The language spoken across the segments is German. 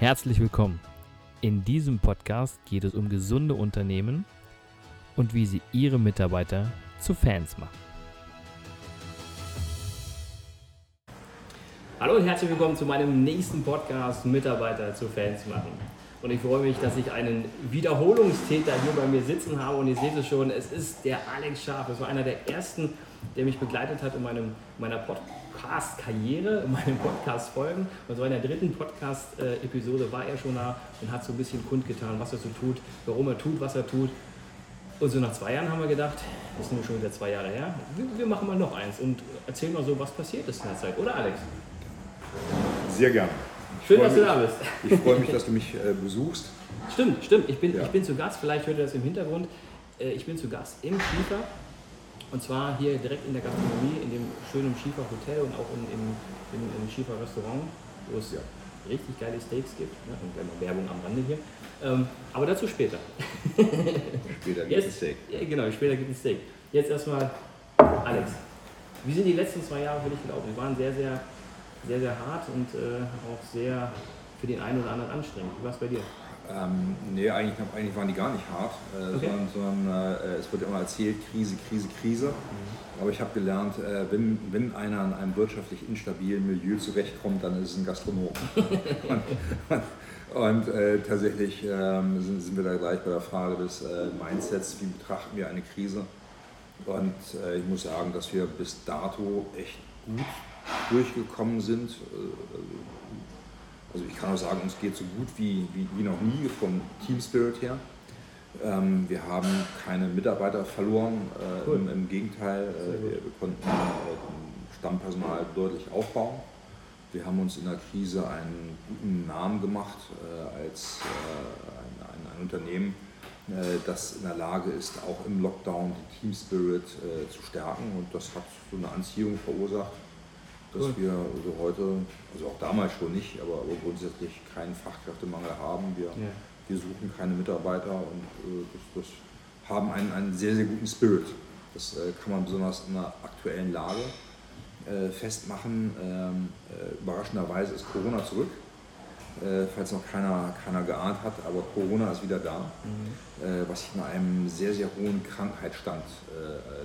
Herzlich willkommen. In diesem Podcast geht es um gesunde Unternehmen und wie sie ihre Mitarbeiter zu Fans machen. Hallo und herzlich willkommen zu meinem nächsten Podcast Mitarbeiter zu Fans machen. Und ich freue mich, dass ich einen Wiederholungstäter hier bei mir sitzen habe. Und ihr seht es schon, es ist der Alex Scharf. Das war einer der ersten, der mich begleitet hat in meinem, meiner Podcast-Karriere, in meinen Podcast-Folgen. Und so in der dritten Podcast-Episode war er schon da und hat so ein bisschen kundgetan, was er so tut, warum er tut, was er tut. Und so nach zwei Jahren haben wir gedacht, das ist nur schon wieder zwei Jahre her, wir, wir machen mal noch eins und erzählen mal so, was passiert ist in der Zeit, oder Alex? Sehr gerne. Schön, dass du da bist. Ich freue mich, dass du mich äh, besuchst. Stimmt, stimmt. Ich bin, Ja. ich bin zu Gast, vielleicht hört ihr das im Hintergrund. Äh, Ich bin zu Gast im Schiefer. Und zwar hier direkt in der Gastronomie, in dem schönen Schiefer Hotel und auch in, im, im, im Schiefer Restaurant, wo es Ja. richtig geile Steaks gibt. Ne? Und wir haben noch Werbung am Rande hier. Ähm, aber dazu später. Später gibt es Steak. ja, genau, später gibt es Steak. Jetzt erstmal, Alex, wie sind die letzten zwei Jahre für dich gelaufen? Die waren sehr, sehr, sehr, sehr hart und äh, auch sehr für den einen oder anderen anstrengend. Wie war es bei dir? Ähm, nee, eigentlich, eigentlich waren die gar nicht hart, äh, Okay. sondern, sondern äh, es wird immer erzählt, Krise, Krise, Krise. Mhm. Aber ich habe gelernt, äh, wenn, wenn einer in einem wirtschaftlich instabilen Milieu zurechtkommt, dann ist es ein Gastronom. und und äh, tatsächlich ähm, sind, sind wir da gleich bei der Frage des äh, Mindsets, wie betrachten wir eine Krise. Und äh, ich muss sagen, dass wir bis dato echt gut durchgekommen sind. Also ich kann auch sagen, uns geht so gut wie, wie, wie noch nie vom Team Spirit her. Ähm, wir haben keine Mitarbeiter verloren, äh, Cool. im, im Gegenteil, äh, wir, konnten äh, Stammpersonal deutlich aufbauen. Wir haben uns in der Krise einen guten Namen gemacht äh, als äh, ein, ein, ein Unternehmen, äh, das in der Lage ist, auch im Lockdown die Team Spirit zu stärken. Und das hat so eine Anziehung verursacht, dass Cool. wir also heute, also auch damals schon nicht, aber, aber grundsätzlich keinen Fachkräftemangel haben. Wir, Ja. wir suchen keine Mitarbeiter und äh, das, das haben einen, einen sehr, sehr guten Spirit. Das äh, kann man besonders in der aktuellen Lage äh, festmachen. Ähm, äh, überraschenderweise ist Corona zurück, äh, falls noch keiner, keiner geahnt hat, aber Corona ist wieder da, Mhm. äh, was sich in einem sehr, sehr hohen Krankheitsstand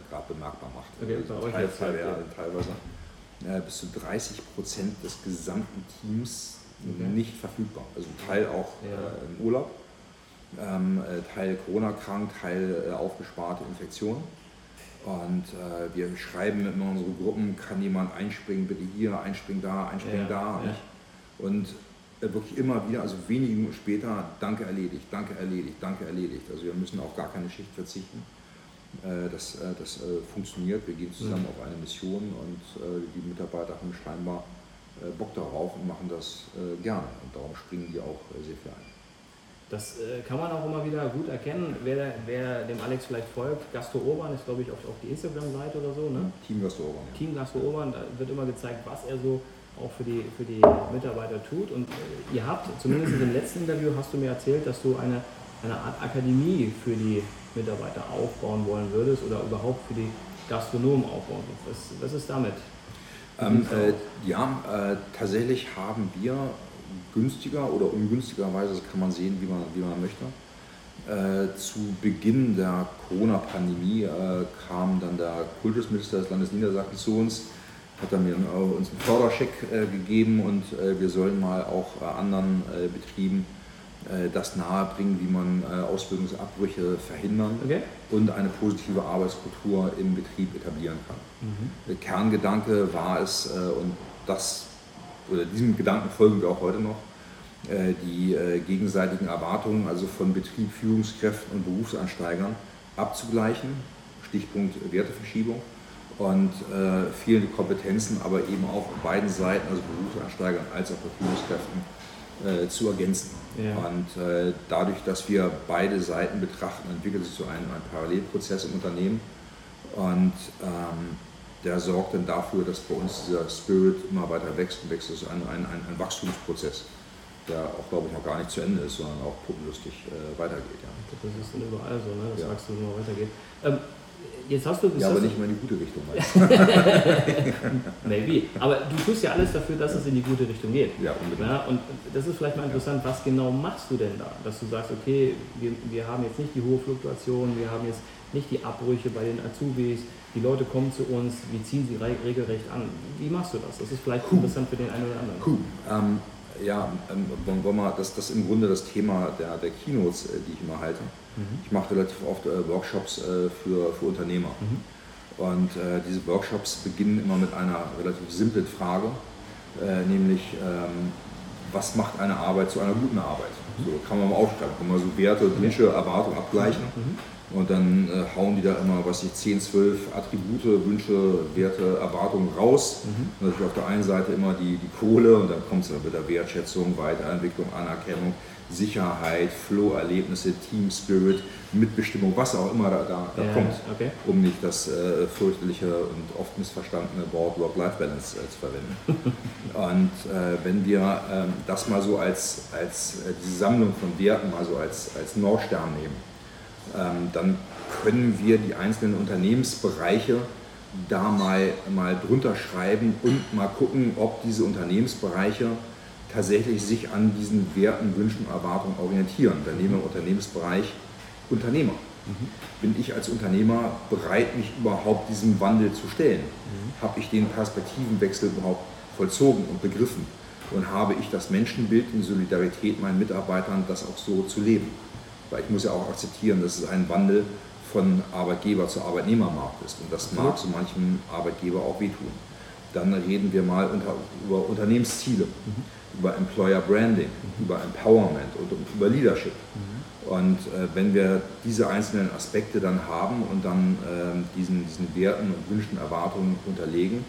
gerade bemerkbar macht. Okay, bei euch Teil, jetzt halt, ja. teilweise äh, bis zu 30 Prozent des gesamten Teams Okay. nicht verfügbar. Also Teil auch Ja. äh, im Urlaub, ähm, äh, Teil Corona-krank, Teil äh, aufgesparte Infektion. Und äh, wir schreiben in unsere Gruppen, kann jemand einspringen, bitte hier, einspringen da, einspringen Ja, da. ja. Und äh, wirklich immer wieder, also wenige Minuten später, danke erledigt, danke erledigt, danke erledigt. Also wir müssen auf gar keine Schicht verzichten. Äh, das äh, das äh, funktioniert, wir gehen zusammen auf eine Mission und die Mitarbeiter haben scheinbar Bock darauf und machen das gerne. Und darum springen die auch sehr viel ein. Das kann man auch immer wieder gut erkennen. Wer, wer dem Alex vielleicht folgt, Gastro Urban ist, glaube ich, auf, auf die Instagram-Seite oder so. Ne? Team Gastronomen. Ja. Team Gastro Urban, da wird immer gezeigt, was er so auch für die, für die Mitarbeiter tut. Und ihr habt, zumindest in dem letzten Interview, hast du mir erzählt, dass du eine, eine Art Akademie für die Mitarbeiter aufbauen wollen würdest oder überhaupt für die Gastronomen aufbauen willst. Was, was ist damit? Ähm, äh, ja, äh, tatsächlich haben wir günstiger oder ungünstigerweise, das kann man sehen, wie man, wie man möchte. Äh, zu Beginn der Corona-Pandemie äh, kam dann der Kultusminister des Landes Niedersachsen zu uns, hat dann mir äh, uns einen Förderscheck äh, gegeben und wir sollen mal auch anderen Betrieben das nahebringen, wie man äh, Ausbildungsabbrüche verhindern Okay? und eine positive Arbeitskultur im Betrieb etablieren kann. Der Kerngedanke war es, äh, und das, oder diesem Gedanken folgen wir auch heute noch, äh, die äh, gegenseitigen Erwartungen, also von Betrieb, Führungskräften und Berufsansteigern abzugleichen, Stichpunkt Werteverschiebung, und äh, fehlende Kompetenzen, aber eben auch auf beiden Seiten, also Berufsansteigern als auch bei Führungskräften, äh, zu ergänzen. Ja. Und äh, dadurch, dass wir beide Seiten betrachten, entwickelt sich so ein, ein Parallelprozess im Unternehmen. Und ähm, der sorgt dann dafür, dass bei uns dieser Spirit immer weiter wächst und wächst. Das ist ein, ein, ein, Wachstumsprozess, der auch, glaube ich, noch gar nicht zu Ende ist, sondern auch puppenlustig äh, weitergeht. Ja. Das ist dann überall so, ne? dass Ja. Wachstum immer weitergeht. Ähm, jetzt hast du Ja, aber nicht mal in die gute Richtung. Maybe. Aber du tust ja alles dafür, dass es in die gute Richtung geht. Ja, unbedingt. Ja, und das ist vielleicht mal interessant, was genau machst du denn da? Dass du sagst, okay, wir, wir haben jetzt nicht die hohe Fluktuation, wir haben jetzt nicht die Abbrüche bei den Azubis, die Leute kommen zu uns, wir ziehen sie re regelrecht an. Wie machst du das? Das ist vielleicht cool. interessant für den einen oder anderen. Cool. Ähm, ja, ähm, wollen wir, das, das ist im Grunde das Thema der, der Keynotes, äh, die ich immer halte. Mhm. Ich mache relativ oft äh, Workshops äh, für, für Unternehmer. Mhm. Und äh, diese Workshops beginnen immer mit einer relativ simplen Frage, äh, nämlich ähm, was macht eine Arbeit zu einer guten Arbeit? Mhm. So kann man mal aufschreiben, kann man so Werte, Wünsche, Erwartungen abgleichen. Und dann äh, hauen die da immer, was ich, 10, 12 Attribute, Wünsche, Werte, Erwartungen raus. Mhm. Natürlich auf der einen Seite immer die, die Kohle und dann kommt es dann mit der Wertschätzung, Weiterentwicklung, Anerkennung, Sicherheit, Flow-Erlebnisse, Team Spirit, Mitbestimmung, was auch immer da, da, da ja, kommt, okay. um nicht das äh, fürchterliche und oft missverstandene Wort Work-Life-Balance äh, zu verwenden. und äh, wenn wir ähm, das mal so als, als äh, diese Sammlung von Werten mal so als, als Nordstern nehmen, dann können wir die einzelnen Unternehmensbereiche da mal, mal drunter schreiben und mal gucken, ob diese Unternehmensbereiche tatsächlich sich an diesen Werten, Wünschen, Erwartungen orientieren. Dann nehmen wir im Unternehmensbereich Unternehmer. Mhm. Bin ich als Unternehmer bereit, mich überhaupt diesem Wandel zu stellen? Mhm. Habe ich den Perspektivenwechsel überhaupt vollzogen und begriffen? Und habe ich das Menschenbild in Solidarität meinen Mitarbeitern, das auch so zu leben? Weil ich muss ja auch akzeptieren, dass es ein Wandel von Arbeitgeber zu Arbeitnehmermarkt ist. Und das mag so manchem Arbeitgeber auch wehtun. Dann reden wir mal unter, über Unternehmensziele, mhm. über Employer Branding, mhm. über Empowerment und, und über Leadership. Mhm. Und äh, wenn wir diese einzelnen Aspekte dann haben und dann äh, diesen, diesen Werten und Wünschen, Erwartungen unterlegen,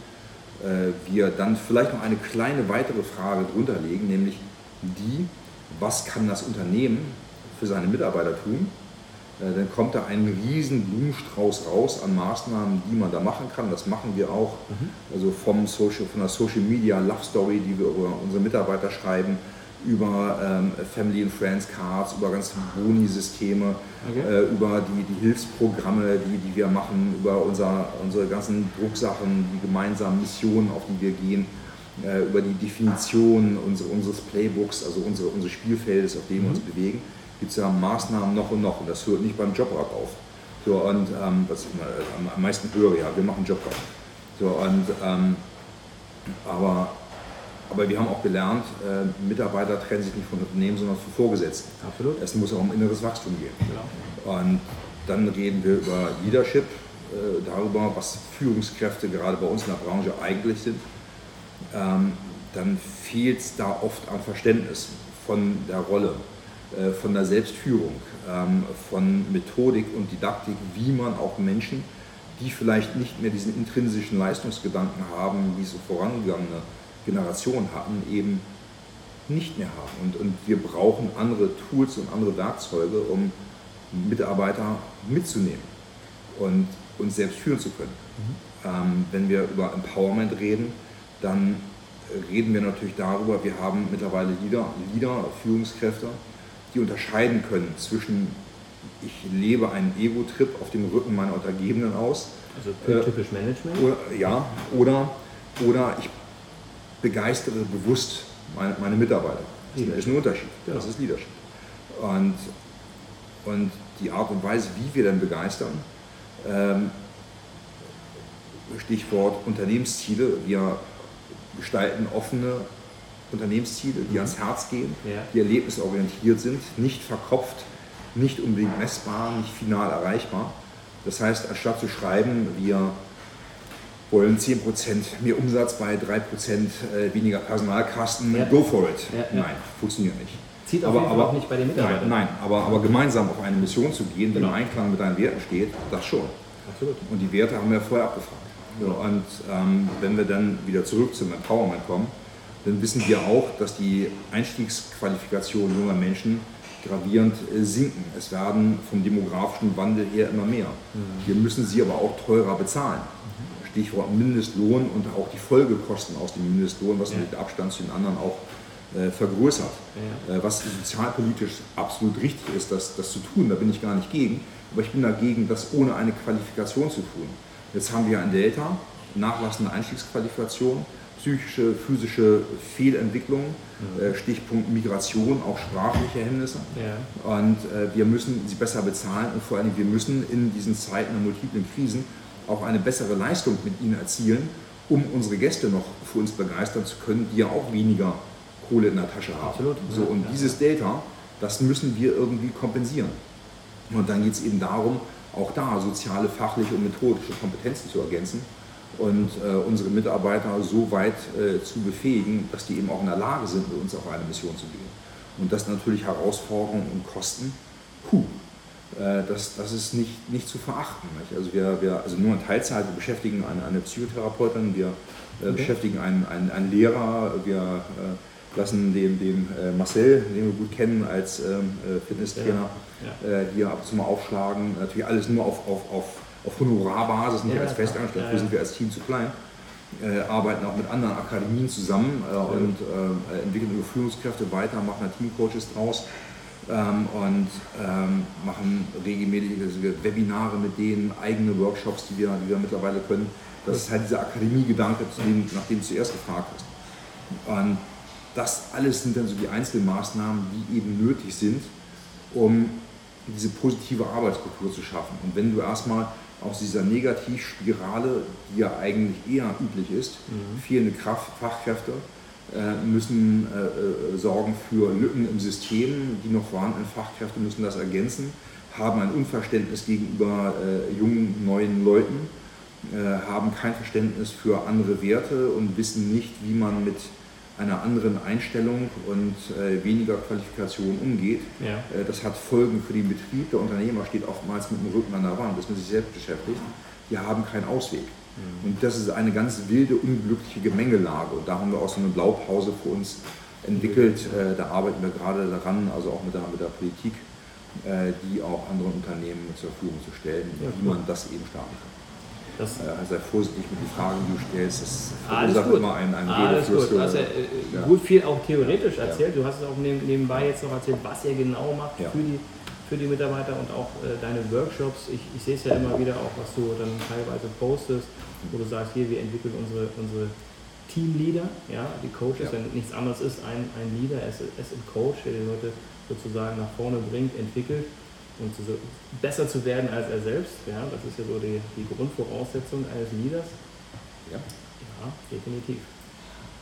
äh, wir dann vielleicht noch eine kleine weitere Frage drunter legen, nämlich die, was kann das Unternehmen für seine Mitarbeiter tun, äh, dann kommt da ein riesen Blumenstrauß raus an Maßnahmen, die man da machen kann. Das machen wir auch. Mhm. Also vom Social, von der Social Media Love Story, die wir über unsere Mitarbeiter schreiben, über ähm, Family and Friends Cards, über ganze Boni-Systeme, okay. äh, über die, die Hilfsprogramme, die, die wir machen, über unser, unsere ganzen Drucksachen, die gemeinsamen Missionen, auf die wir gehen, äh, über die Definition unsere, unseres Playbooks, also unsere, unsere Spielfeldes, auf dem mhm. wir uns mhm. bewegen gibt es ja Maßnahmen noch und noch und das hört nicht beim Jobrad auf. So, und ähm, was ich mal, am, am meisten höre, ja, wir machen Jobrad. So, und, ähm, aber, aber wir haben auch gelernt, äh, Mitarbeiter trennen sich nicht von Unternehmen, sondern von Vorgesetzten. Absolut. Es muss auch um inneres Wachstum gehen. Genau. Und dann reden wir über Leadership, äh, darüber, was Führungskräfte gerade bei uns in der Branche eigentlich sind. Ähm, dann fehlt es da oft an Verständnis von der Rolle. Äh, von der Selbstführung, ähm, von Methodik und Didaktik, wie man auch Menschen, die vielleicht nicht mehr diesen intrinsischen Leistungsgedanken haben, wie so vorangegangene Generationen hatten, eben nicht mehr haben. Und, und wir brauchen andere Tools und andere Werkzeuge, um Mitarbeiter mitzunehmen und uns selbst führen zu können. Mhm. Ähm, wenn wir über Empowerment reden, dann reden wir natürlich darüber, wir haben mittlerweile Leader, Leader Führungskräfte, die unterscheiden können zwischen, ich lebe einen Ego-Trip auf dem Rücken meiner Untergebenen aus. Also typisch Management? Oder, ja, oder, oder ich begeistere bewusst meine, meine Mitarbeiter. Das ist ein Unterschied. Genau. Das ist Leadership. Und, und die Art und Weise, wie wir dann begeistern, ähm, Stichwort Unternehmensziele, wir gestalten offene Unternehmensziele, die mhm. ans Herz gehen, ja. die erlebnisorientiert sind, nicht verkopft, nicht unbedingt messbar, nicht final erreichbar. Das heißt, anstatt zu schreiben, wir wollen 10% mehr Umsatz bei 3% äh, weniger Personalkasten, ja. go for it. Ja, Nein, funktioniert nicht. Zieht aber, aber auch nicht bei den Mitarbeitern. Nein, nein aber, aber gemeinsam auf eine Mission zu gehen, die genau. im Einklang mit deinen Werten steht, das schon. Absolut. Und die Werte haben wir vorher abgefragt. Und ähm, wenn wir dann wieder zurück zum Empowerment kommen, dann wissen wir auch, dass die Einstiegsqualifikation junger Menschen gravierend äh, sinken. Es werden vom demografischen Wandel her immer mehr. Mhm. Wir müssen sie aber auch teurer bezahlen. Stichwort Mindestlohn und auch die Folgekosten aus dem Mindestlohn, was ja. mit Abstand zu den anderen auch äh, vergrößert. Ja. Äh, was sozialpolitisch absolut richtig ist, das, das zu tun, da bin ich gar nicht gegen. Aber ich bin dagegen, das ohne eine Qualifikation zu tun. Jetzt haben wir ein Delta, nachlassende Einstiegsqualifikation, psychische, physische Fehlentwicklung, mhm. äh, Stichpunkt Migration, auch sprachliche Hemmnisse. Ja. Und äh, wir müssen sie besser bezahlen und vor allem wir müssen in diesen Zeiten der multiplen Krisen auch eine bessere Leistung mit ihnen erzielen, um unsere Gäste noch für uns begeistern zu können, die ja auch weniger Kohle in der Tasche haben. Absolut. So, und ja. dieses Delta, das müssen wir irgendwie kompensieren. Und dann geht es eben darum, auch da soziale, fachliche und methodische Kompetenzen zu ergänzen und äh, unsere Mitarbeiter so weit äh, zu befähigen, dass die eben auch in der Lage sind, mit uns auf eine Mission zu gehen. Und das natürlich Herausforderungen und Kosten, puh, äh, das, das ist nicht, nicht zu verachten. Nicht? Also, wir, wir, also nur in Teilzeit, wir beschäftigen eine, eine Psychotherapeutin, wir äh, okay. beschäftigen einen, einen, einen Lehrer, wir äh, lassen den, den äh, Marcel, den wir gut kennen als ähm, äh, Fitnesstrainer, ja. Ja. Hier ab und zu mal aufschlagen. Natürlich alles nur auf, auf, auf, auf Honorarbasis, nicht ja, als Festangestellte, ja, sind wir als Team zu klein. Äh, arbeiten auch mit anderen Akademien zusammen äh, und äh, entwickeln ihre Führungskräfte weiter, machen da Teamcoaches draus ähm, und ähm, machen regelmäßige Webinare mit denen, eigene Workshops, die wir, die wir mittlerweile können. Das ist halt dieser Akademiegedanke, nach dem du zuerst gefragt hast. Und das alles sind dann so die Einzelmaßnahmen, die eben nötig sind, um diese positive Arbeitskultur zu schaffen. Und wenn du erstmal aus dieser Negativspirale, die ja eigentlich eher üblich ist, mhm. fehlende Kraft, Fachkräfte äh, müssen äh, äh, sorgen für Lücken im System, die noch vorhandenen Fachkräfte müssen das ergänzen, haben ein Unverständnis gegenüber äh, jungen, neuen Leuten, äh, haben kein Verständnis für andere Werte und wissen nicht, wie man mit einer anderen Einstellung und äh, weniger Qualifikation umgeht. Ja. Äh, das hat Folgen für den Betrieb. Der Unternehmer steht oftmals mit dem Rücken an der Wand, ist mit sich selbst beschäftigt. Die haben keinen Ausweg. Mhm. Und das ist eine ganz wilde, unglückliche Gemengelage. Und da haben wir auch so eine Blaupause für uns entwickelt. Äh, da arbeiten wir gerade daran, also auch mit der, mit der Politik, äh, die auch anderen Unternehmen zur Verfügung zu stellen, ja, wie man das eben starten kann. Das äh, sei vorsichtig mit den Fragen, die du stellst. Das verursacht immer einen, einen Alles gut. Du hast ja, ja, gut viel auch theoretisch erzählt. Ja. Du hast es auch nebenbei jetzt noch erzählt, was ihr genau macht ja. für, die, für die Mitarbeiter und auch äh, deine Workshops. Ich, ich sehe es ja immer wieder auch, was du dann teilweise postest, wo du sagst, hier, wir entwickeln unsere, unsere Teamleader, ja, die Coaches, wenn nichts anderes ist, ein, ein Leader, es ist ein Coach, der die Leute sozusagen nach vorne bringt, entwickelt und so besser zu werden als er selbst. Ja, das ist ja so die, die Grundvoraussetzung eines Leaders. Ja. ja, definitiv.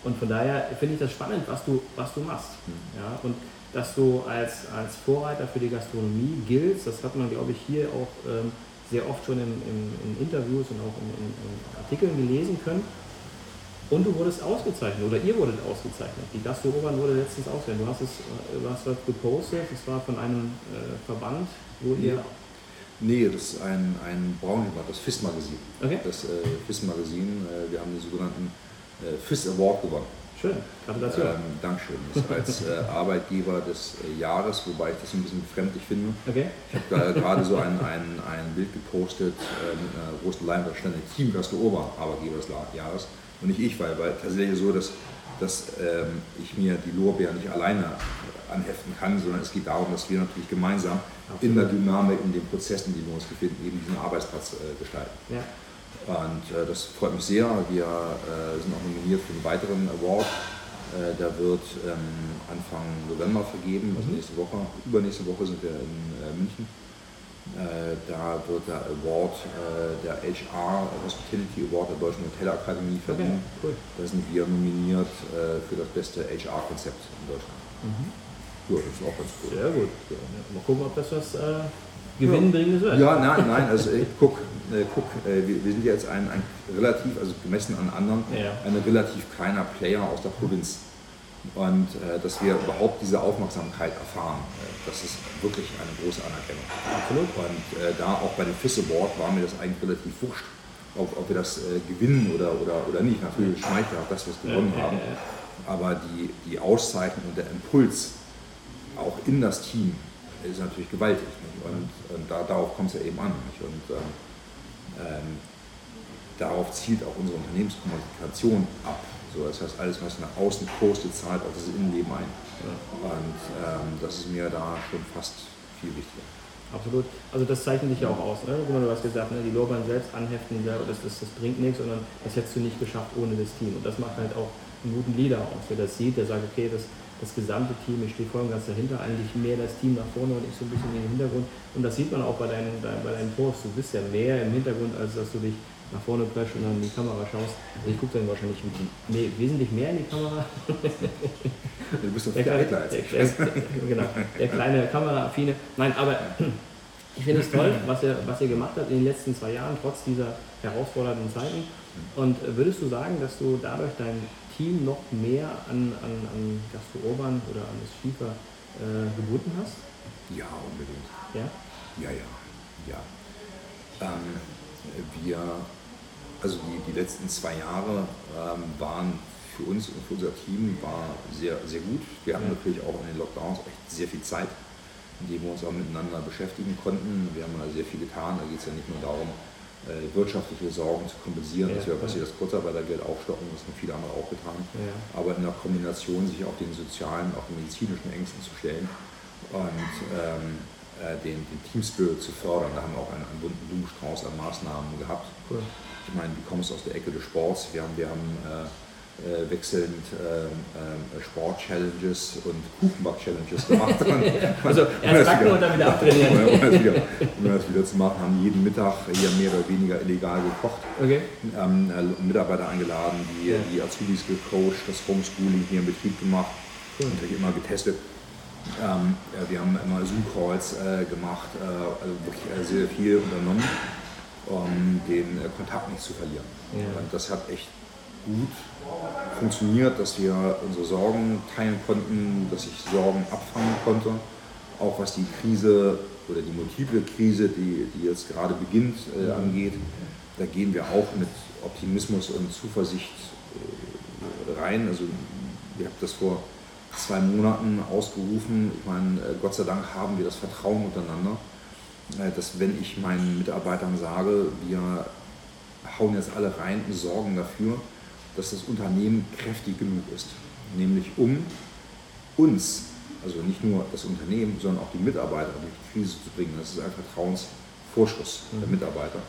Und von daher finde ich das spannend, was du, was du machst. Mhm. Ja, und dass du als, als Vorreiter für die Gastronomie giltst, das hat man, glaube ich, hier auch ähm, sehr oft schon in, in, in, Interviews und auch in, in Artikeln gelesen können. Und du wurdest ausgezeichnet oder ihr wurdet ausgezeichnet. Die Gastro Obern wurde letztens ausgezeichnet. Du hast es äh, du hast was gepostet, es war von einem äh, Verband, wo ihr. Nee, das ist ein, ein Braunblatt, das FIS-Magazin. Okay. Das äh, FIS-Magazin, äh, wir haben den sogenannten äh, FIS Award gewonnen. Schön, Gratulation. Ähm, Dankeschön. Das als äh, Arbeitgeber des äh, Jahres, wobei ich das ein bisschen befremdlich finde. Okay. Ich habe da gerade so ein, ein, ein Bild gepostet mit einer großen Leinwand, stand Team Gastro Ober, Arbeitgeber des Jahres und nicht ich, weil, weil tatsächlich so, dass, dass ähm, ich mir die Lorbeeren nicht alleine anheften kann, sondern es geht darum, dass wir natürlich gemeinsam. In der Dynamik, in den Prozessen, die wir uns befinden, eben diesen Arbeitsplatz äh, gestalten. Ja. Und äh, das freut mich sehr. Wir äh, sind auch nominiert für einen weiteren Award. Äh, der wird ähm, Anfang November vergeben, also mhm. nächste Woche. Übernächste Woche sind wir in äh, München. Äh, da wird der Award, der HR Hospitality Award der Deutschen Hotelakademie verliehen. Okay, cool. Da sind wir nominiert für das beste HR-Konzept in Deutschland. Mhm. Ja, das ist auch ganz cool. Sehr gut. Ja, mal gucken, ob das was äh, gewinnbringendes wird. Ja, nein, nein, also äh, guck, äh, guck wir, wir, sind jetzt ein, ein, relativ, also gemessen an anderen, ja. ein relativ kleiner Player aus der Provinz und äh, dass wir überhaupt diese Aufmerksamkeit erfahren. Äh, das ist wirklich eine große Anerkennung. Absolut. Und äh, da auch bei dem FIS Award war mir das eigentlich relativ wurscht, ob, ob wir das äh, gewinnen oder, oder, oder nicht. Natürlich schmeichelhaft, dass wir es gewonnen ja, haben. Ja, ja. Aber die, die Auszeichnung und der Impuls auch in das Team ist natürlich gewaltig. Und, und da, darauf kommt es ja eben an. Nicht? Und ähm, ähm, darauf zielt auch unsere Unternehmenskommunikation ab. So, das heißt, alles, was nach außen postet, zahlt auch das Innenleben ein. Ja. Und ähm, das ist mir da schon fast viel wichtiger. Absolut. Also das zeichnet dich ja auch aus. Ne? Du hast gesagt, ne? die Lorbeeren selbst anheften, das, das, das bringt nichts, sondern das hättest du nicht geschafft ohne das Team. Und das macht halt auch einen guten Leader aus, wer das sieht, der sagt, okay, das, das gesamte Team, ich stehe voll und ganz dahinter, eigentlich mehr das Team nach vorne und ich so ein bisschen in den Hintergrund. Und das sieht man auch bei deinen, bei deinen Posts. Du bist ja mehr im Hintergrund, als dass du dich nach vorne presst und dann in die Kamera schaust. Also ich gucke dann wahrscheinlich mehr, wesentlich mehr in die Kamera. Du bist doch der, viel kleine, der, der, genau, der kleine Kameraaffine. Nein, aber ich finde es toll, was ihr, was ihr gemacht habt in den letzten zwei Jahren, trotz dieser herausfordernden Zeiten. Und würdest du sagen, dass du dadurch dein Team noch mehr an, an, an Gastro Urban oder an das Schiefer äh, gebunden hast? Ja, unbedingt. Ja? Ja, ja, ja. Ähm, wir, also die, die letzten zwei Jahre ähm, waren für uns und für unser Team war sehr, sehr gut. Wir hatten ja. natürlich auch in den Lockdowns echt sehr viel Zeit in dem wir uns auch miteinander beschäftigen konnten. Wir haben da sehr viel getan. Da geht es ja nicht nur darum, wirtschaftliche Sorgen zu kompensieren, ja, dass wir quasi das Kurzarbeitergeld aufstocken, das haben viele andere auch getan, ja. aber in der Kombination sich auch den sozialen, auch den medizinischen Ängsten zu stellen und ähm, äh, den, den Teamspirit zu fördern. Da haben wir auch einen, einen bunten Blumenstrauß an Maßnahmen gehabt. Cool. Ich meine, du kommst aus der Ecke des Sports. Wir haben, wir haben äh, äh, wechselnd äh, äh, Sport-Challenges und Kuchenback-Challenges gemacht. also erst backen und dann wieder abtrainieren. Um, das wieder, um das wieder zu machen, haben jeden Mittag hier mehr oder weniger illegal gekocht. Okay. Ähm, äh, Mitarbeiter eingeladen, die, ja. die Azubis gecoacht, das Homeschooling hier im Betrieb gemacht, cool. natürlich immer getestet. Ähm, ja, wir haben immer Zoom-Calls äh, gemacht, äh, also wirklich sehr viel unternommen, um den Kontakt nicht zu verlieren. Ja. Das hat echt gut funktioniert, dass wir unsere Sorgen teilen konnten, dass ich Sorgen abfangen konnte, auch was die Krise oder die multiple Krise, die, die jetzt gerade beginnt, äh, angeht. Da gehen wir auch mit Optimismus und Zuversicht äh, rein. Also ich habe das vor zwei Monaten ausgerufen. Ich meine, äh, Gott sei Dank haben wir das Vertrauen untereinander, äh, dass wenn ich meinen Mitarbeitern sage, wir hauen jetzt alle rein und sorgen dafür, dass das Unternehmen kräftig genug ist. Nämlich um uns, also nicht nur das Unternehmen, sondern auch die Mitarbeiter durch die Krise zu bringen. Das ist ein Vertrauensvorschuss der mhm. Mitarbeiter.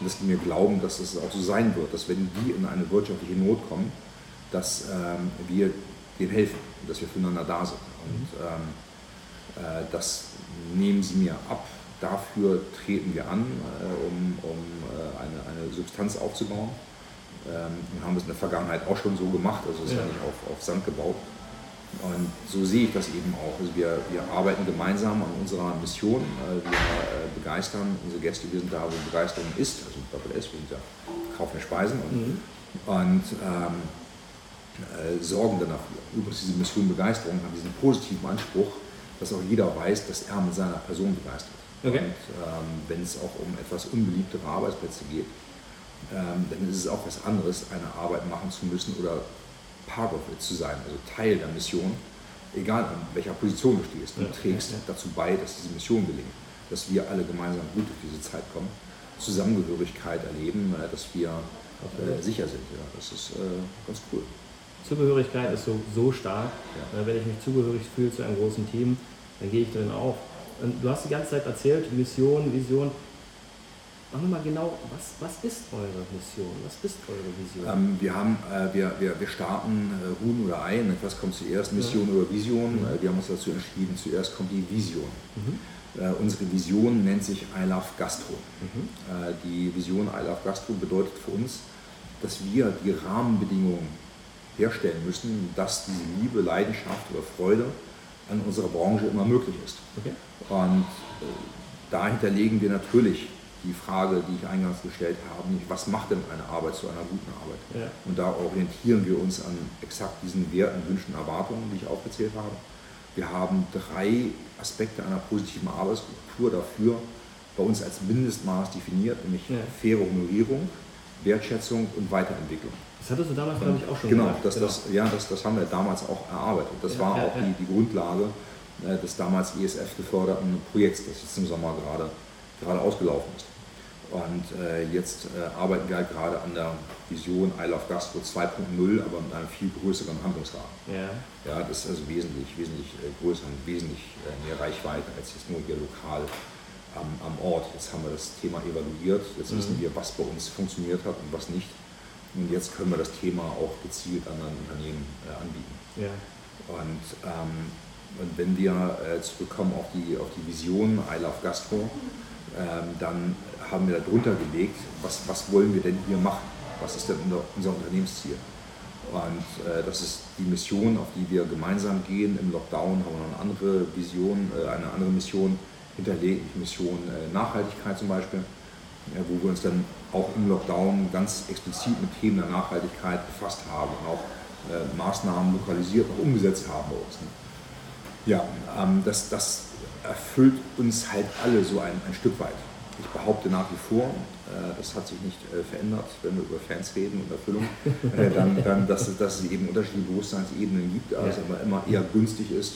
Und dass die mir glauben, dass es auch so sein wird, dass wenn die in eine wirtschaftliche Not kommen, dass ähm, wir denen helfen, dass wir füreinander da sind. Und ähm, äh, das nehmen sie mir ab. Dafür treten wir an, äh, um, um äh, eine, eine Substanz aufzubauen. Ähm, wir haben es in der Vergangenheit auch schon so gemacht, also es ist ja. ja nicht auf, auf Sand gebaut. Und so sehe ich das eben auch. Also wir, wir arbeiten gemeinsam an unserer Mission. Äh, wir äh, begeistern unsere Gäste. Wir sind da, wo Begeisterung ist. Also S, wir sind ja kaufen Speisen und, mhm. und ähm, äh, sorgen dann dafür. Übrigens diese Mission Begeisterung hat diesen positiven Anspruch, dass auch jeder weiß, dass er mit seiner Person begeistert. Okay. Und ähm, wenn es auch um etwas unbeliebtere Arbeitsplätze geht, ähm, dann ist es auch was anderes, eine Arbeit machen zu müssen oder part of it zu sein, also Teil der Mission, egal an welcher Position du stehst. Du ja, trägst ja, ja. dazu bei, dass diese Mission gelingt, dass wir alle gemeinsam gut durch diese Zeit kommen, Zusammengehörigkeit erleben, äh, dass wir äh, sicher sind. Ja, das ist äh, ganz cool. Zugehörigkeit ist so, so stark. Ja. Wenn ich mich zugehörig fühle zu einem großen Team, dann gehe ich drin auf. Und du hast die ganze Zeit erzählt, Mission, Vision. Sag mal genau, was, was ist eure Mission? Was ist eure Vision? Ähm, wir, haben, äh, wir, wir, wir starten äh, Huhn oder Ei, ne? was kommt zuerst, Mission ja. oder Vision? Mhm. Äh, wir haben uns dazu entschieden, zuerst kommt die Vision. Mhm. Äh, unsere Vision nennt sich I Love Gastro. Mhm. Äh, die Vision I Love Gastro bedeutet für uns, dass wir die Rahmenbedingungen herstellen müssen, dass diese Liebe, Leidenschaft oder Freude an unserer Branche immer möglich ist. Okay. Und äh, dahinter legen wir natürlich die Frage, die ich eingangs gestellt habe, nicht, was macht denn eine Arbeit zu einer guten Arbeit? Ja. Und da orientieren wir uns an exakt diesen Werten, Wünschen, Erwartungen, die ich aufgezählt habe. Wir haben drei Aspekte einer positiven Arbeitskultur dafür bei uns als Mindestmaß definiert, nämlich ja. faire Honorierung, Wertschätzung und Weiterentwicklung. Das hattest du damals, glaube ich, auch schon genau, gemacht. Das, genau, das, ja, das, das haben wir damals auch erarbeitet. Das ja, war auch die, die Grundlage äh, des damals ESF geförderten Projekts, das jetzt im Sommer gerade, gerade ausgelaufen ist. Und äh, jetzt äh, arbeiten wir halt gerade an der Vision I Love Gastro 2.0, aber mit einem viel größeren Handlungsrahmen. Ja. ja, das ist also wesentlich, wesentlich äh, größer und wesentlich äh, mehr Reichweite als jetzt nur hier lokal am, am Ort. Jetzt haben wir das Thema evaluiert, jetzt mhm. wissen wir, was bei uns funktioniert hat und was nicht. Und jetzt können wir das Thema auch gezielt anderen Unternehmen äh, anbieten. Ja. Und, ähm, und wenn wir äh, zurückkommen auf die, auf die Vision I Love Gastro, ähm, dann haben wir darunter gelegt, was, was wollen wir denn hier machen? Was ist denn unser Unternehmensziel? Und äh, das ist die Mission, auf die wir gemeinsam gehen. Im Lockdown haben wir noch eine andere Vision, äh, eine andere Mission hinterlegt, die Mission äh, Nachhaltigkeit zum Beispiel, äh, wo wir uns dann auch im Lockdown ganz explizit mit Themen der Nachhaltigkeit befasst haben und auch äh, Maßnahmen lokalisiert und umgesetzt haben bei uns. Ne? Ja, ähm, das, das erfüllt uns halt alle so ein, ein Stück weit. Ich behaupte nach wie vor, äh, das hat sich nicht äh, verändert, wenn wir über Fans reden und Erfüllung, äh, dann, dann dass, dass es eben unterschiedliche Bewusstseinsebenen gibt, es aber immer eher günstig ist,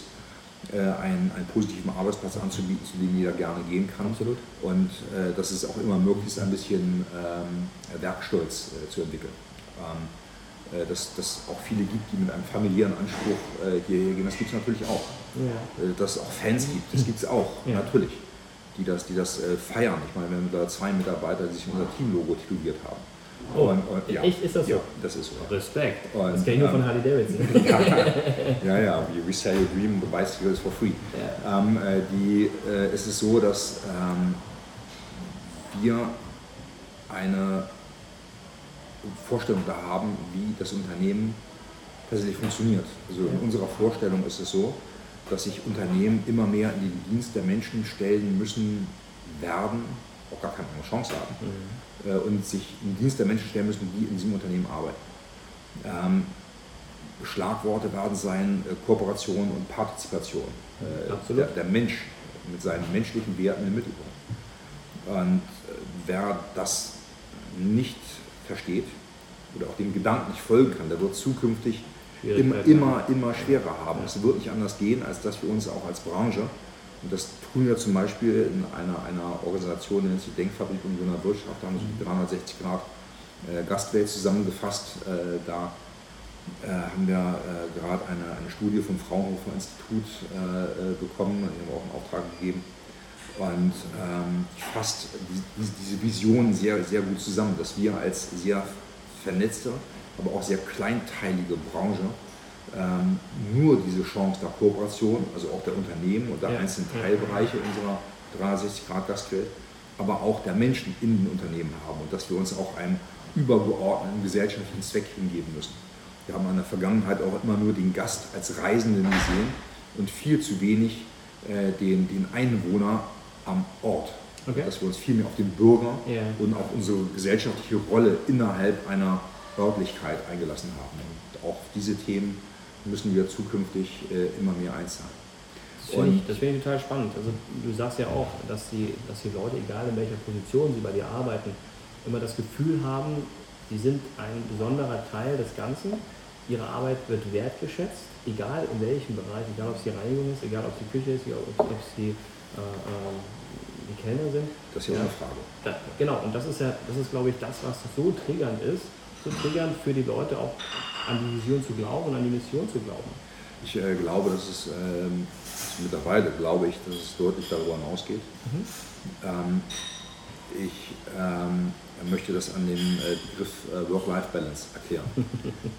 einen, einen positiven Arbeitsplatz anzubieten, zu dem jeder gerne gehen kann. Absolut. Und dass es auch immer möglich ist, ein bisschen ähm, Werkstolz zu entwickeln. Ähm, dass es auch viele gibt, die mit einem familiären Anspruch hierher gehen. Das gibt es natürlich auch. Ja. Dass es auch Fans gibt, das gibt es auch, ja. natürlich die das, die das äh, feiern. Ich meine, wir haben da zwei Mitarbeiter, die sich unser Teamlogo tituliert haben. Oh, und, und, ja, echt? Ist das so? Ja, das ist so. Respekt. Und, das kenne ich nur von Harley Davidson. ja, ja, we, we sell your dream bicycles for free. Ja. Ähm, äh, die, äh, es ist so, dass ähm, wir eine Vorstellung da haben, wie das Unternehmen tatsächlich funktioniert. Also in unserer Vorstellung ist es so, dass sich Unternehmen immer mehr in den Dienst der Menschen stellen müssen, werden, auch gar keine Chance haben, mhm. äh, und sich in den Dienst der Menschen stellen müssen, die in diesem Unternehmen arbeiten. Ähm, Schlagworte werden sein äh, Kooperation und Partizipation. Äh, der, der, Mensch mit seinen menschlichen Werten im Mittelpunkt. Und äh, wer das nicht versteht oder auch dem Gedanken nicht folgen kann, der wird zukünftig immer, immer, immer schwerer haben. Es wird nicht anders gehen, als dass wir uns auch als Branche, und das tun wir zum Beispiel in einer, einer Organisation, die nennt sich Denkfabrik und Unioner Wirtschaft, da haben wir 360 Grad äh, Gastwelt zusammengefasst. Äh, da äh, haben wir äh, gerade eine, eine Studie vom Fraunhofer Institut äh, äh, bekommen, die haben wir auch einen Auftrag gegeben. Und ähm, fasst die, diese Vision sehr, sehr gut zusammen, dass wir als sehr vernetzte aber auch sehr kleinteilige Branche ähm, nur diese Chance der Kooperation, also auch der Unternehmen und der ja. einzelnen Teilbereiche unserer 360-Grad-Gastwelt, aber auch der Menschen in den Unternehmen haben und dass wir uns auch einem übergeordneten gesellschaftlichen Zweck hingeben müssen. Wir haben in der Vergangenheit auch immer nur den Gast als Reisenden gesehen und viel zu wenig äh, den, den Einwohner am Ort. Okay. Dass wir uns viel mehr auf den Bürger yeah. und auf unsere gesellschaftliche Rolle innerhalb einer Örtlichkeit eingelassen haben. Und auch diese Themen müssen wir zukünftig äh, immer mehr einzahlen. Das finde ich, find ich total spannend. Also du sagst ja auch, dass die, dass die Leute, egal in welcher Position sie bei dir arbeiten, immer das Gefühl haben, sie sind ein besonderer Teil des Ganzen. Ihre Arbeit wird wertgeschätzt, egal in welchem Bereich, egal ob es die Reinigung ist, egal ob es die Küche ist, egal ob es die, äh, äh, die Kellner sind. Das ist ja, ja eine Frage. Da, genau, und das ist ja, das ist glaube ich das, was so triggernd ist, zu triggern, für die Leute auch an die Vision zu glauben und an die Mission zu glauben? Ich äh, glaube, dass es ähm, mittlerweile glaube ich, dass es deutlich darüber hinausgeht. Mhm. Ähm, ich ähm, möchte das an dem äh, Begriff äh, Work-Life-Balance erklären.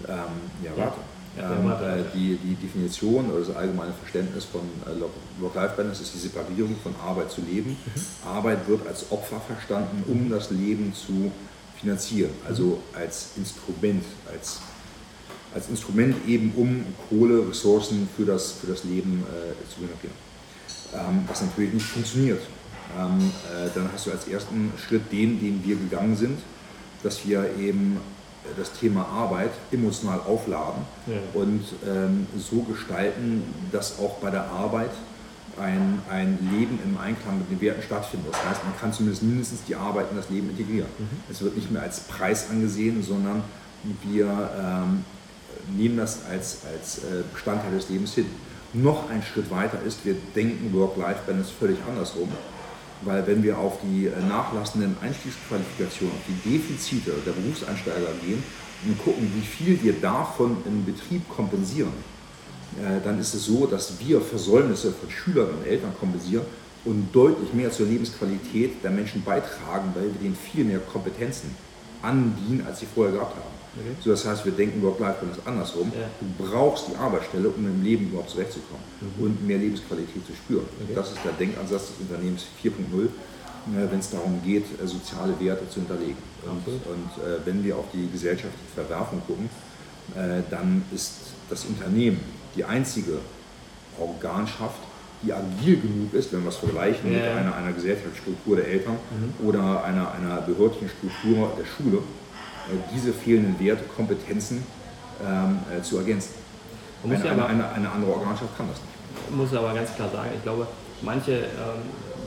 Ähm, ja, warte. Ähm, äh, die, die Definition oder das allgemeine Verständnis von äh, Work-Life-Balance ist die Separierung von Arbeit zu Leben. Mhm. Arbeit wird als Opfer verstanden, um das Leben zu finanzieren, also als Instrument, als, als Instrument eben um Kohle, Ressourcen für das, für das Leben äh, zu generieren. Ähm, was natürlich nicht funktioniert. Ähm, äh, dann hast du als ersten Schritt den, den wir gegangen sind, dass wir eben das Thema Arbeit emotional aufladen ja. und ähm, so gestalten, dass auch bei der Arbeit ein, ein Leben im Einklang mit den Werten stattfindet. Das heißt, man kann zumindest mindestens die Arbeit in das Leben integrieren. Mhm. Es wird nicht mehr als Preis angesehen, sondern wir ähm, nehmen das als, als äh, Bestandteil des Lebens hin. Noch ein Schritt weiter ist, wir denken Work-Life-Balance völlig andersrum. Weil wenn wir auf die äh, nachlassenden Einstiegsqualifikationen, auf die Defizite der Berufseinsteiger gehen und gucken, wie viel wir davon im Betrieb kompensieren, dann ist es so, dass wir Versäumnisse von Schülern und Eltern kompensieren, und deutlich mehr zur Lebensqualität der Menschen beitragen, weil wir denen viel mehr Kompetenzen andienen, als sie vorher gehabt haben. Okay. So, das heißt, wir denken Work-Life-Balance andersrum. Ja. Du brauchst die Arbeitsstelle, um im Leben überhaupt zurechtzukommen mhm. und mehr Lebensqualität zu spüren. Okay. Das ist der Denkansatz des Unternehmens 4.0, äh, wenn es darum geht, äh, soziale Werte zu hinterlegen. Und, und äh, wenn wir auf die gesellschaftliche Verwerfung gucken, äh, dann ist das Unternehmen die einzige Organschaft, die agil genug ist, wenn wir es vergleichen ja. mit einer, einer Gesellschaftsstruktur der Eltern mhm. oder einer, einer behördlichen Struktur der Schule, äh, diese fehlenden Werte, Kompetenzen ähm, äh, zu ergänzen. Eine, ja aber, eine, eine, andere Organschaft kann das nicht. Ich muss aber ganz klar sagen, ich glaube, manche ähm,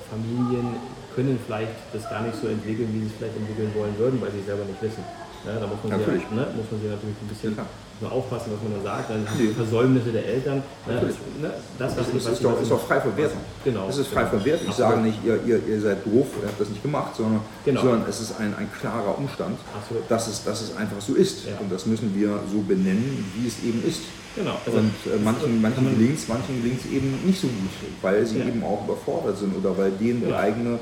Familien können vielleicht das gar nicht so entwickeln, wie sie es vielleicht entwickeln wollen würden, weil sie es selber nicht wissen. Ja, da muss man, ja, ne, muss man sich natürlich ein bisschen ja nur aufpassen, was man da sagt. Dann die Versäumnisse der Eltern. Ne, ne, das, was das ist, doch, ist doch frei von Wertung. Genau. Es ist frei genau. von Wertung. Ich sage nicht, ihr, ihr, ihr seid doof, ihr habt das nicht gemacht, sondern, genau. sondern es ist ein, ein klarer Umstand, dass es, dass es einfach so ist. Ja. Und das müssen wir so benennen, wie es eben ist. Genau. Also und äh, manchen, manchen gelingt es manchen gelingt's eben nicht so gut, weil sie ja. eben auch überfordert sind oder weil denen die eigene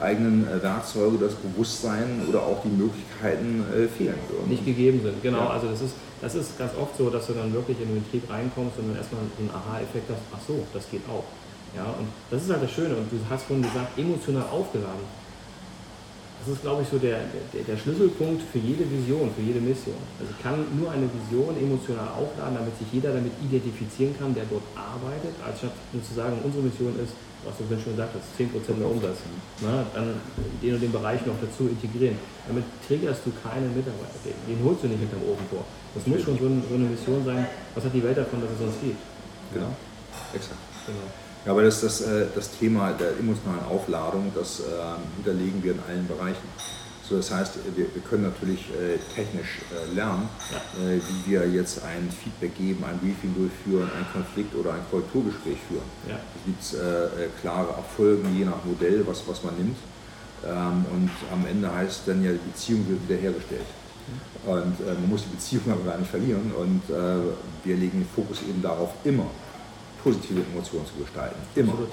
eigenen äh, Werkzeuge, das Bewusstsein oder auch die Möglichkeiten äh, fehlen würden. Nicht gegeben sind, genau. Ja. Also das ist, das ist ganz oft so, dass du dann wirklich in den Betrieb reinkommst und dann erstmal einen Aha-Effekt hast, ach so, das geht auch. Ja, und das ist halt das Schöne. Und du hast vorhin gesagt, emotional aufgeladen. Das ist, glaube ich, so der, der, der, Schlüsselpunkt für jede Vision, für jede Mission. Also ich kann nur eine Vision emotional aufladen, damit sich jeder damit identifizieren kann, der dort arbeitet, als statt nur zu sagen, unsere Mission ist, was du schon gesagt hast, 10% mehr Umsatz. Na, dann den und den Bereich noch dazu integrieren. Damit triggerst du keinen Mitarbeiter. Den, den holst du nicht hinterm Ofen vor. Das muss schon so, ein, so, eine Mission sein. Was hat die Welt davon, dass es uns gibt? Genau, exakt. Genau. Ja, aber das, das, äh, das Thema der emotionalen Aufladung, das äh, hinterlegen wir in allen Bereichen. So, das heißt, wir, wir können natürlich äh, technisch äh, lernen, ja. äh, wie wir jetzt ein Feedback geben, ein Briefing durchführen, ein Konflikt oder ein Korrekturgespräch führen. Ja. Es gibt äh, äh, klare Erfolge je nach Modell, was, was man nimmt. Ähm, und am Ende heißt dann ja, die Beziehung wird wiederhergestellt. Mhm. Und äh, man muss die Beziehung aber gar nicht verlieren. Und wir legen den Fokus eben darauf, immer positive Emotionen zu gestalten. Immer. Absolut,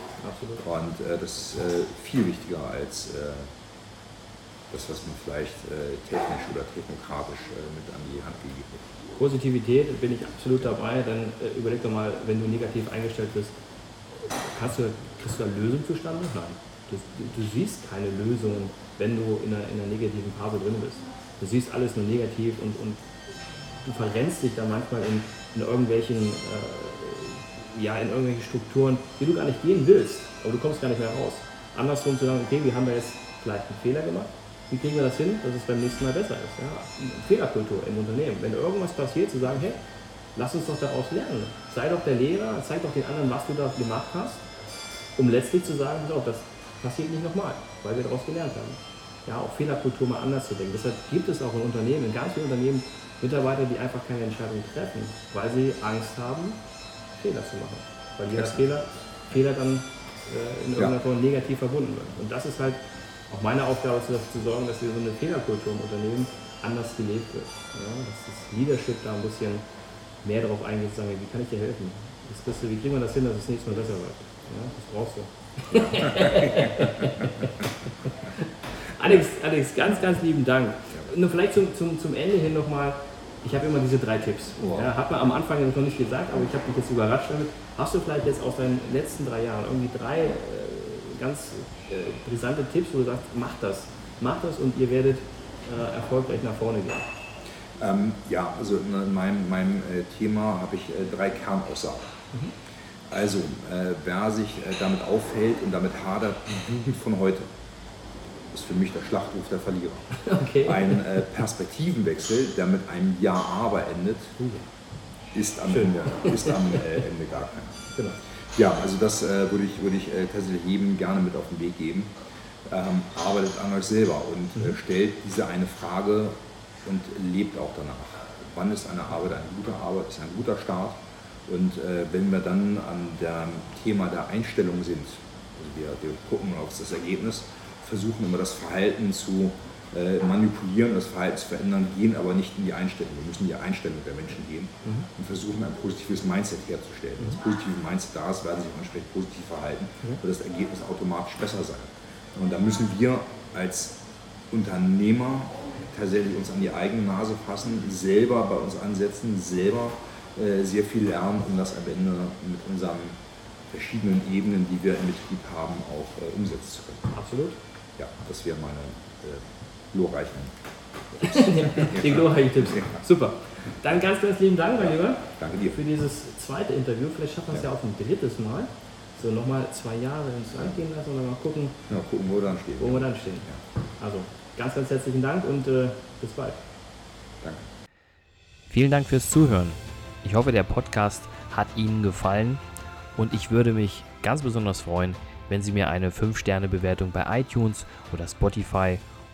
absolut. Und das ist viel wichtiger als das, was man vielleicht äh, technisch oder technokratisch äh, mit an die Hand gegeben wird. Positivität bin ich absolut dabei, dann äh, überleg doch mal, wenn du negativ eingestellt bist, kannst du, kriegst du eine Lösung zustande? Nein. Du, du, siehst keine Lösung, wenn du in einer, in einer negativen Phase drin bist. Du siehst alles nur negativ und, und du verrennst dich da manchmal in, in irgendwelchen äh, ja, in irgendwelche Strukturen, die du gar nicht gehen willst, aber du kommst gar nicht mehr raus. Andersrum zu sagen, okay, wir haben da jetzt vielleicht einen Fehler gemacht, wie kriegen wir das hin, dass es beim nächsten Mal besser ist? Ja, Fehlerkultur im Unternehmen. Wenn irgendwas passiert, zu sagen, hey, lass uns doch daraus lernen. Sei doch der Lehrer, zeig doch den anderen, was du da gemacht hast, um letztlich zu sagen, so, das passiert nicht nochmal, weil wir daraus gelernt haben. Ja, auch Fehlerkultur mal anders zu denken. Deshalb gibt es auch in Unternehmen, in ganz vielen Unternehmen, Mitarbeiter, die einfach keine Entscheidung treffen, weil sie Angst haben, Fehler zu machen. Weil jeder Fehler, Fehler dann äh, in irgendeiner Form negativ verbunden wird. Und das ist halt auch meine Aufgabe ist dafür zu sorgen, dass hier so eine Fehlerkultur im Unternehmen anders gelebt wird. Ja, dass das Leadership da ein bisschen mehr darauf eingeht, zu sagen, wie kann ich dir helfen? Das kriegst du, wie kriegen wir das hin, dass es nächstes Mal besser wird? Ja, das brauchst du. Alex, Alex, ganz, ganz lieben Dank. Nur vielleicht zum, zum, zum Ende hin nochmal, ich habe immer diese drei Tipps. Wow. Ja, hat man am Anfang noch nicht gesagt, aber ich habe mich jetzt überrascht damit. Hast du vielleicht jetzt aus deinen letzten drei Jahren irgendwie drei äh, ganz äh, brisante Tipps, wo du sagst, macht das, macht das und ihr werdet äh, erfolgreich nach vorne gehen? Ähm, ja, also in meinem, meinem äh, Thema habe ich äh, drei Kernaussagen. Mhm. Also, äh, wer sich damit auffällt und damit hadert, die Jugend von heute, ist für mich der Schlachtruf der Verlierer. Okay. Ein Perspektivenwechsel, der mit einem Ja, aber endet, ist am, Ende, ist am Ende gar keiner. Genau. Ja, also das äh, würde ich, würde ich äh, tatsächlich jedem gerne mit auf den Weg geben. Ähm, arbeitet an euch selber und äh, mhm. stellt diese eine Frage und lebt auch danach. Wann ist eine Arbeit eine gute Arbeit, ist ein guter Start? Und äh, wenn wir dann an dem Thema der Einstellung sind, also wir, wir gucken auf das Ergebnis, versuchen immer das Verhalten zu manipulieren, das Verhalten zu verändern, gehen aber nicht in die Einstellung. Wir müssen in die Einstellung der Menschen gehen mhm. und versuchen, ein positives Mindset herzustellen. Wenn das positive Mindset da ist, werden sie sich entsprechend positiv verhalten, mhm. wird das Ergebnis automatisch besser sein. Und da müssen wir als Unternehmer tatsächlich uns an die eigene Nase fassen, selber bei uns ansetzen, selber äh, sehr viel lernen, um das am Ende mit unseren verschiedenen Ebenen, die wir im Betrieb haben, auch äh, umsetzen zu können. Absolut. Ja, das wäre meine äh, glorreichen Die glorreichen Tipps. Super. Dann ganz, ganz lieben Dank, mein Lieber. Danke dir. Für dieses zweite Interview. Vielleicht schaffen wir es ja. ja auch ein drittes Mal. So nochmal zwei Jahre ins Land gehen lassen und dann mal gucken, ja, gucken wo wir dann stehen. Wo wir dann stehen. Ja. Also ganz, ganz herzlichen Dank und äh, bis bald. Danke. Vielen Dank fürs Zuhören. Ich hoffe, der Podcast hat Ihnen gefallen und ich würde mich ganz besonders freuen, wenn Sie mir eine 5-Sterne-Bewertung bei iTunes oder Spotify